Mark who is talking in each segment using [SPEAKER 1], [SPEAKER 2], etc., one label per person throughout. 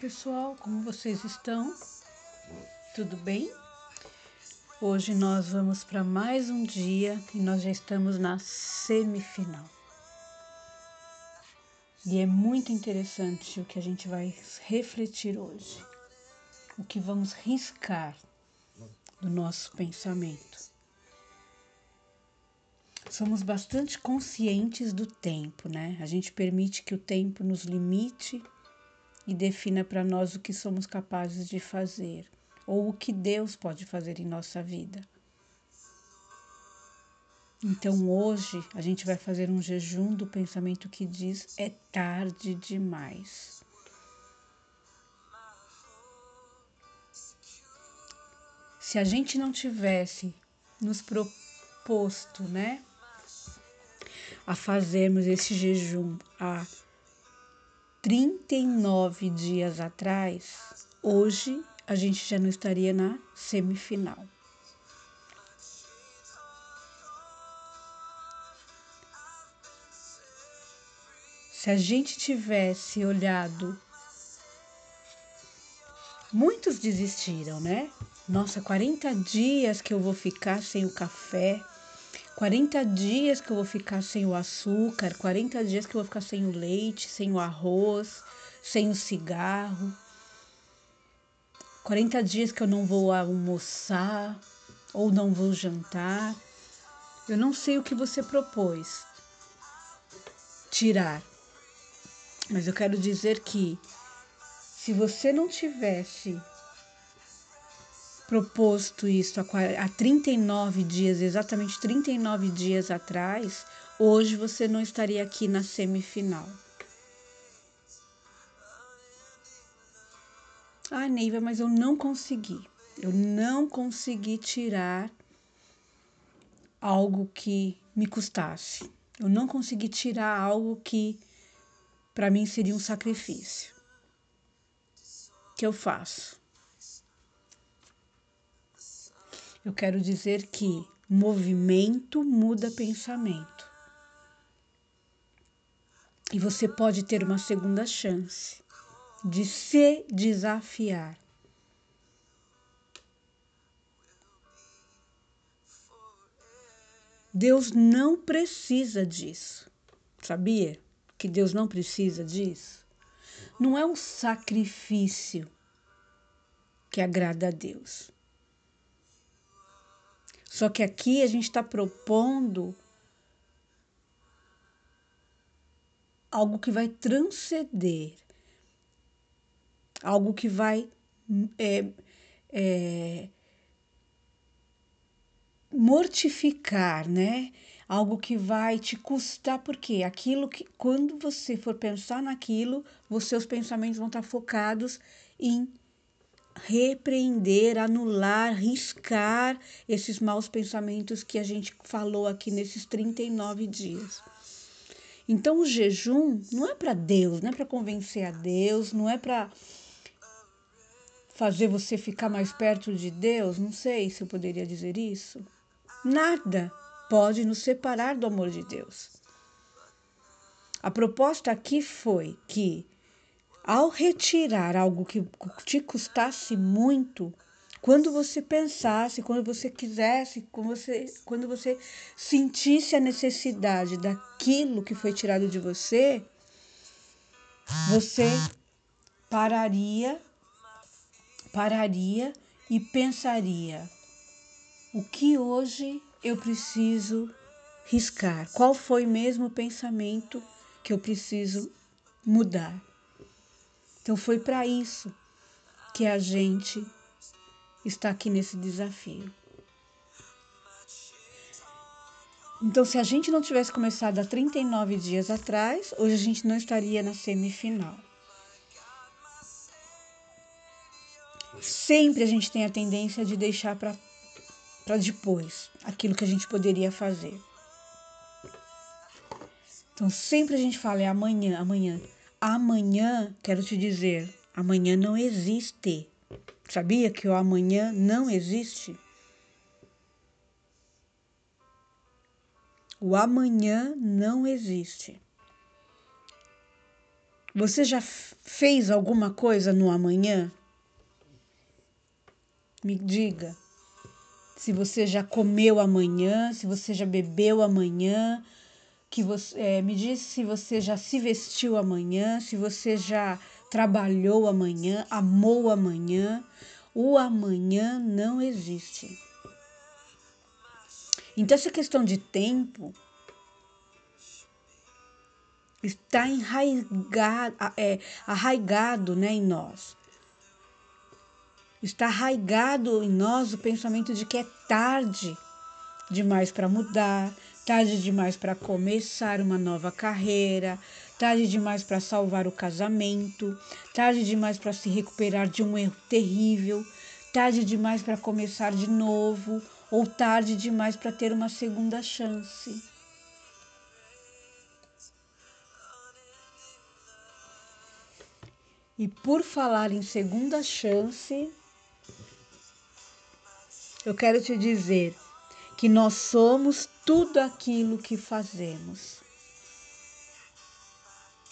[SPEAKER 1] pessoal, como vocês estão? Tudo bem? Hoje nós vamos para mais um dia e nós já estamos na semifinal. E é muito interessante o que a gente vai refletir hoje, o que vamos riscar do nosso pensamento. Somos bastante conscientes do tempo, né? A gente permite que o tempo nos limite e defina para nós o que somos capazes de fazer ou o que Deus pode fazer em nossa vida. Então hoje a gente vai fazer um jejum do pensamento que diz é tarde demais. Se a gente não tivesse nos proposto, né, a fazermos esse jejum há 39 dias atrás, hoje a gente já não estaria na semifinal. Se a gente tivesse olhado, muitos desistiram, né? Nossa, 40 dias que eu vou ficar sem o café, 40 dias que eu vou ficar sem o açúcar, 40 dias que eu vou ficar sem o leite, sem o arroz, sem o cigarro. 40 dias que eu não vou almoçar ou não vou jantar. Eu não sei o que você propôs tirar, mas eu quero dizer que se você não tivesse proposto isso há 39 dias, exatamente 39 dias atrás, hoje você não estaria aqui na semifinal. Ah, Neiva, mas eu não consegui. Eu não consegui tirar algo que me custasse. Eu não consegui tirar algo que para mim seria um sacrifício. O que eu faço? Eu quero dizer que movimento muda pensamento. E você pode ter uma segunda chance de se desafiar. Deus não precisa disso. Sabia que Deus não precisa disso? Não é um sacrifício que agrada a Deus. Só que aqui a gente está propondo algo que vai transcender, algo que vai é, é, mortificar, né? Algo que vai te custar, porque aquilo que, quando você for pensar naquilo, os seus pensamentos vão estar focados em repreender, anular, riscar esses maus pensamentos que a gente falou aqui nesses 39 dias. Então o jejum não é para Deus, não é para convencer a Deus, não é para fazer você ficar mais perto de Deus, não sei se eu poderia dizer isso. Nada pode nos separar do amor de Deus. A proposta aqui foi que ao retirar algo que te custasse muito, quando você pensasse, quando você quisesse, quando você, quando você sentisse a necessidade daquilo que foi tirado de você, você pararia, pararia e pensaria: o que hoje eu preciso riscar? Qual foi mesmo o pensamento que eu preciso mudar? Então foi para isso que a gente está aqui nesse desafio. Então, se a gente não tivesse começado há 39 dias atrás, hoje a gente não estaria na semifinal. Sempre a gente tem a tendência de deixar para depois aquilo que a gente poderia fazer. Então, sempre a gente fala é amanhã, amanhã. Amanhã, quero te dizer, amanhã não existe. Sabia que o amanhã não existe? O amanhã não existe. Você já fez alguma coisa no amanhã? Me diga. Se você já comeu amanhã, se você já bebeu amanhã, que você é, me diz se você já se vestiu amanhã, se você já trabalhou amanhã, amou amanhã. O amanhã não existe. Então, essa questão de tempo está enraigado, é, arraigado né, em nós. Está arraigado em nós o pensamento de que é tarde demais para mudar, tarde demais para começar uma nova carreira, tarde demais para salvar o casamento, tarde demais para se recuperar de um erro terrível, tarde demais para começar de novo. Ou tarde demais para ter uma segunda chance. E por falar em segunda chance, eu quero te dizer que nós somos tudo aquilo que fazemos.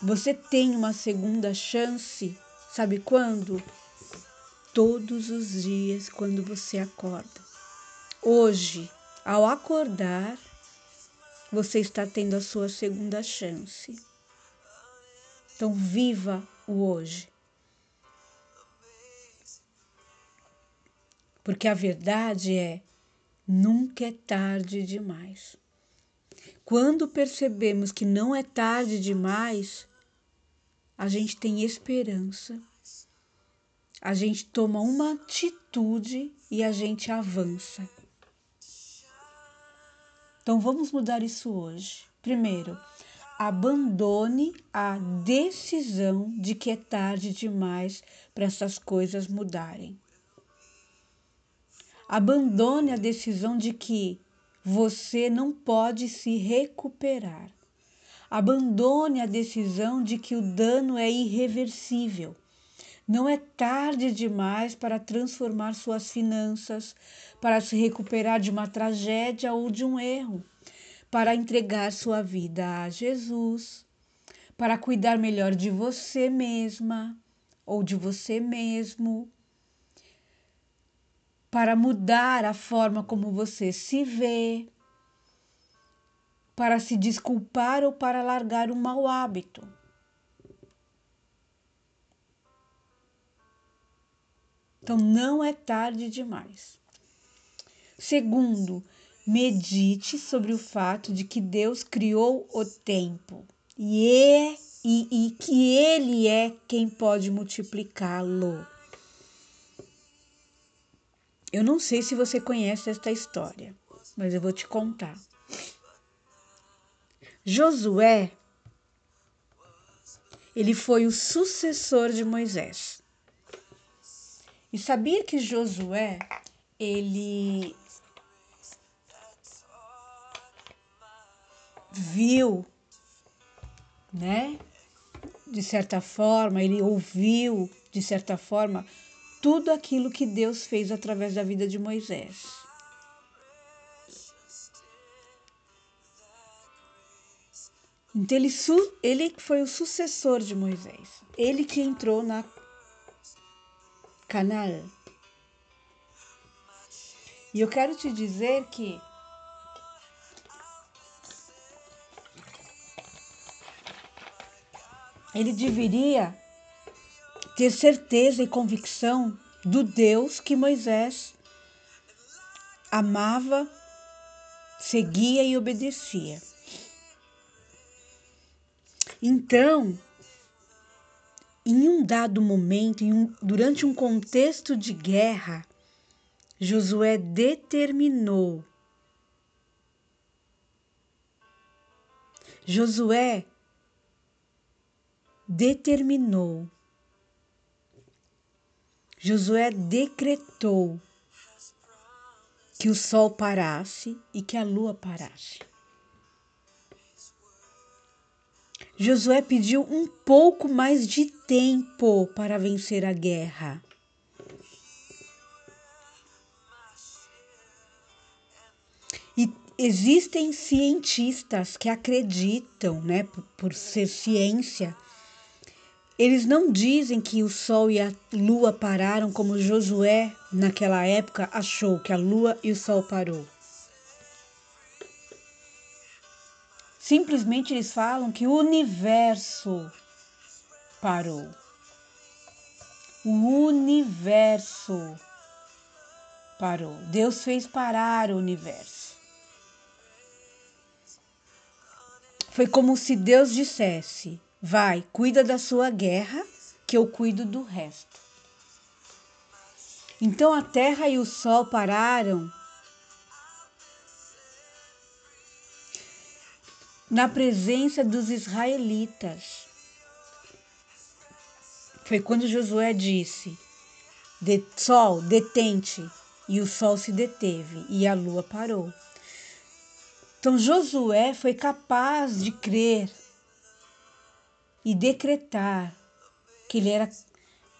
[SPEAKER 1] Você tem uma segunda chance, sabe quando? Todos os dias, quando você acorda. Hoje, ao acordar, você está tendo a sua segunda chance. Então, viva o hoje. Porque a verdade é: nunca é tarde demais. Quando percebemos que não é tarde demais, a gente tem esperança, a gente toma uma atitude e a gente avança. Então vamos mudar isso hoje. Primeiro, abandone a decisão de que é tarde demais para essas coisas mudarem. Abandone a decisão de que você não pode se recuperar. Abandone a decisão de que o dano é irreversível. Não é tarde demais para transformar suas finanças, para se recuperar de uma tragédia ou de um erro, para entregar sua vida a Jesus, para cuidar melhor de você mesma ou de você mesmo, para mudar a forma como você se vê, para se desculpar ou para largar um mau hábito. Então não é tarde demais. Segundo, medite sobre o fato de que Deus criou o tempo e, é, e, e que Ele é quem pode multiplicá-lo. Eu não sei se você conhece esta história, mas eu vou te contar. Josué, ele foi o sucessor de Moisés. E sabia que Josué, ele viu, né? De certa forma, ele ouviu, de certa forma, tudo aquilo que Deus fez através da vida de Moisés. Então ele, ele foi o sucessor de Moisés. Ele que entrou na Canaã. E eu quero te dizer que ele deveria ter certeza e convicção do Deus que Moisés amava, seguia e obedecia. Então, em um dado momento, um, durante um contexto de guerra, Josué determinou. Josué determinou Josué decretou que o sol parasse e que a lua parasse. Josué pediu um pouco mais de tempo para vencer a guerra. E existem cientistas que acreditam, né, por ser ciência, eles não dizem que o sol e a lua pararam como Josué, naquela época, achou que a lua e o sol parou. Simplesmente eles falam que o universo parou. O universo parou. Deus fez parar o universo. Foi como se Deus dissesse: Vai, cuida da sua guerra, que eu cuido do resto. Então a terra e o sol pararam na presença dos israelitas. Foi quando Josué disse: de, Sol, detente. E o sol se deteve e a lua parou. Então Josué foi capaz de crer e decretar que ele era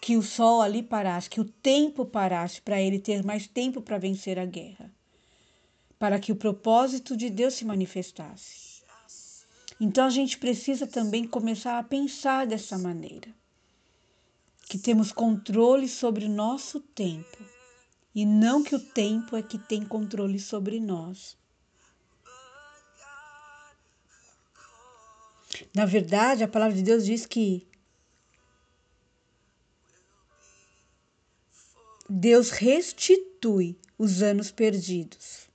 [SPEAKER 1] que o sol ali parasse, que o tempo parasse para ele ter mais tempo para vencer a guerra, para que o propósito de Deus se manifestasse. Então a gente precisa também começar a pensar dessa maneira, que temos controle sobre o nosso tempo e não que o tempo é que tem controle sobre nós. Na verdade, a palavra de Deus diz que Deus restitui os anos perdidos,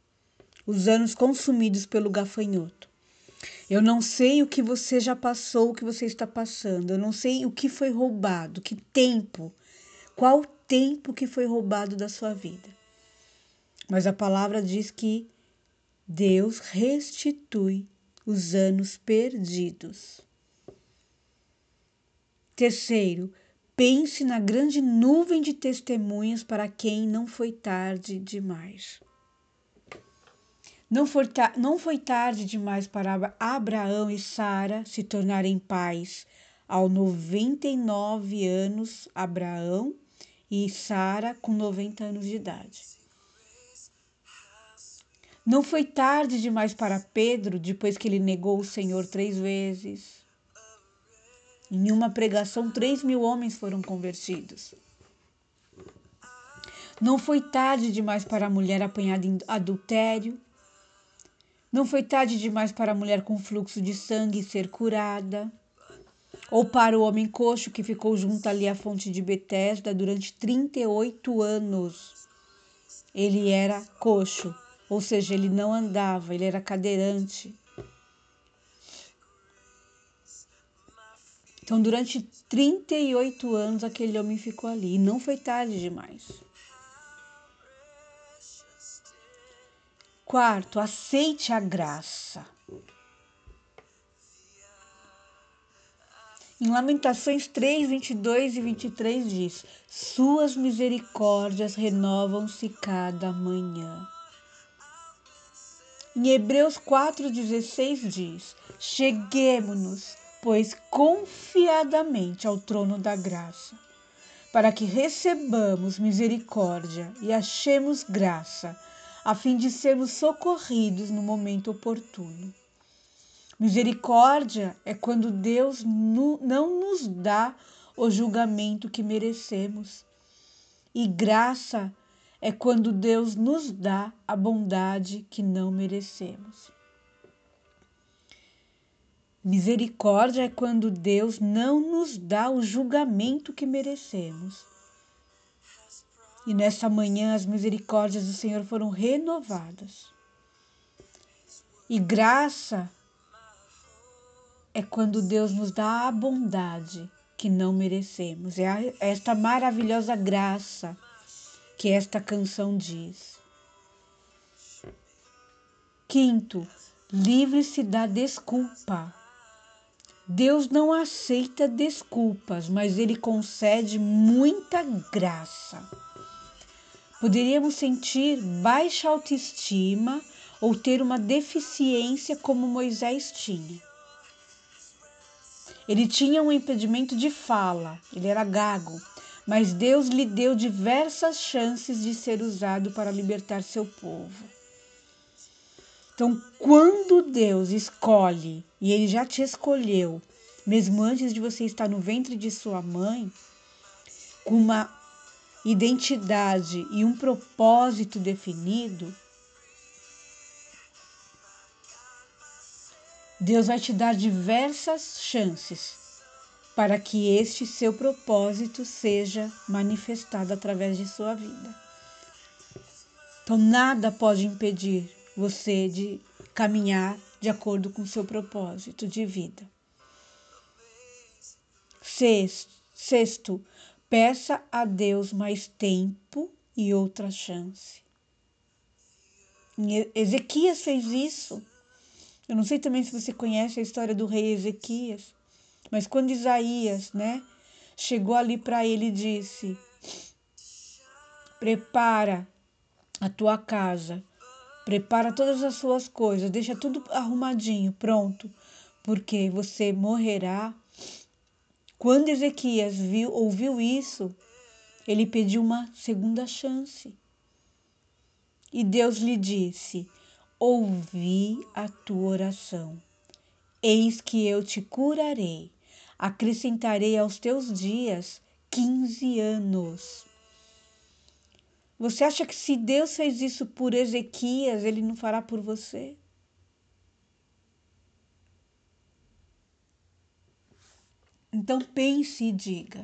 [SPEAKER 1] os anos consumidos pelo gafanhoto. Eu não sei o que você já passou, o que você está passando. Eu não sei o que foi roubado, que tempo, qual tempo que foi roubado da sua vida. Mas a palavra diz que Deus restitui os anos perdidos. Terceiro, pense na grande nuvem de testemunhas para quem não foi tarde demais. Não foi, não foi tarde demais para Abraão e Sara se tornarem pais. Ao 99 anos, Abraão e Sara com 90 anos de idade. Não foi tarde demais para Pedro, depois que ele negou o Senhor três vezes. Em uma pregação, três mil homens foram convertidos. Não foi tarde demais para a mulher apanhada em adultério. Não foi tarde demais para a mulher com fluxo de sangue ser curada. Ou para o homem coxo que ficou junto ali à fonte de Betesda durante 38 anos. Ele era coxo ou seja, ele não andava, ele era cadeirante. Então, durante 38 anos, aquele homem ficou ali e não foi tarde demais. Quarto, aceite a graça. Em Lamentações 3, 22 e 23 diz: Suas misericórdias renovam-se cada manhã. Em Hebreus 4,16 diz: Cheguemos-nos, pois, confiadamente ao trono da graça, para que recebamos misericórdia e achemos graça, a fim de sermos socorridos no momento oportuno. Misericórdia é quando Deus não nos dá o julgamento que merecemos. E graça é quando Deus nos dá a bondade que não merecemos. Misericórdia é quando Deus não nos dá o julgamento que merecemos. E nesta manhã as misericórdias do Senhor foram renovadas. E graça é quando Deus nos dá a bondade que não merecemos. É esta maravilhosa graça que esta canção diz. Quinto, livre-se da desculpa. Deus não aceita desculpas, mas Ele concede muita graça. Poderíamos sentir baixa autoestima ou ter uma deficiência como Moisés tinha. Ele tinha um impedimento de fala, ele era gago, mas Deus lhe deu diversas chances de ser usado para libertar seu povo. Então, quando Deus escolhe, e Ele já te escolheu, mesmo antes de você estar no ventre de sua mãe, com uma identidade e um propósito definido, Deus vai te dar diversas chances para que este seu propósito seja manifestado através de sua vida. Então, nada pode impedir você de caminhar de acordo com o seu propósito de vida. Sexto, peça a Deus mais tempo e outra chance. Ezequias fez isso. Eu não sei também se você conhece a história do rei Ezequias, mas quando Isaías, né, chegou ali para ele e disse: Prepara a tua casa, prepara todas as suas coisas, deixa tudo arrumadinho, pronto, porque você morrerá. Quando Ezequias viu, ouviu isso, ele pediu uma segunda chance. E Deus lhe disse: Ouvi a tua oração. Eis que eu te curarei, acrescentarei aos teus dias quinze anos. Você acha que se Deus fez isso por Ezequias, ele não fará por você? Então pense e diga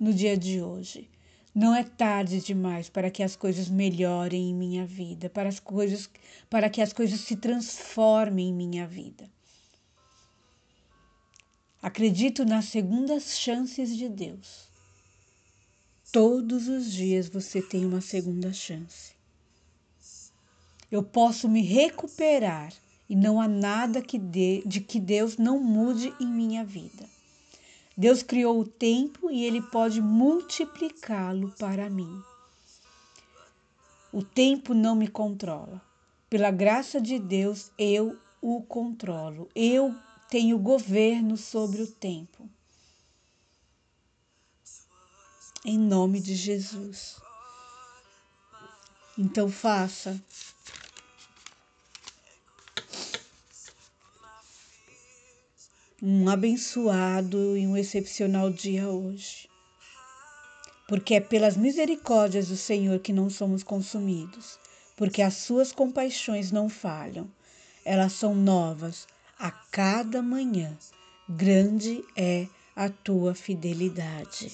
[SPEAKER 1] no dia de hoje. Não é tarde demais para que as coisas melhorem em minha vida, para as coisas, para que as coisas se transformem em minha vida. Acredito nas segundas chances de Deus. Todos os dias você tem uma segunda chance. Eu posso me recuperar e não há nada que dê, de que Deus não mude em minha vida. Deus criou o tempo e ele pode multiplicá-lo para mim. O tempo não me controla. Pela graça de Deus, eu o controlo. Eu tenho governo sobre o tempo em nome de Jesus. Então faça. Um abençoado e um excepcional dia hoje. Porque é pelas misericórdias do Senhor que não somos consumidos, porque as suas compaixões não falham, elas são novas a cada manhã. Grande é a tua fidelidade.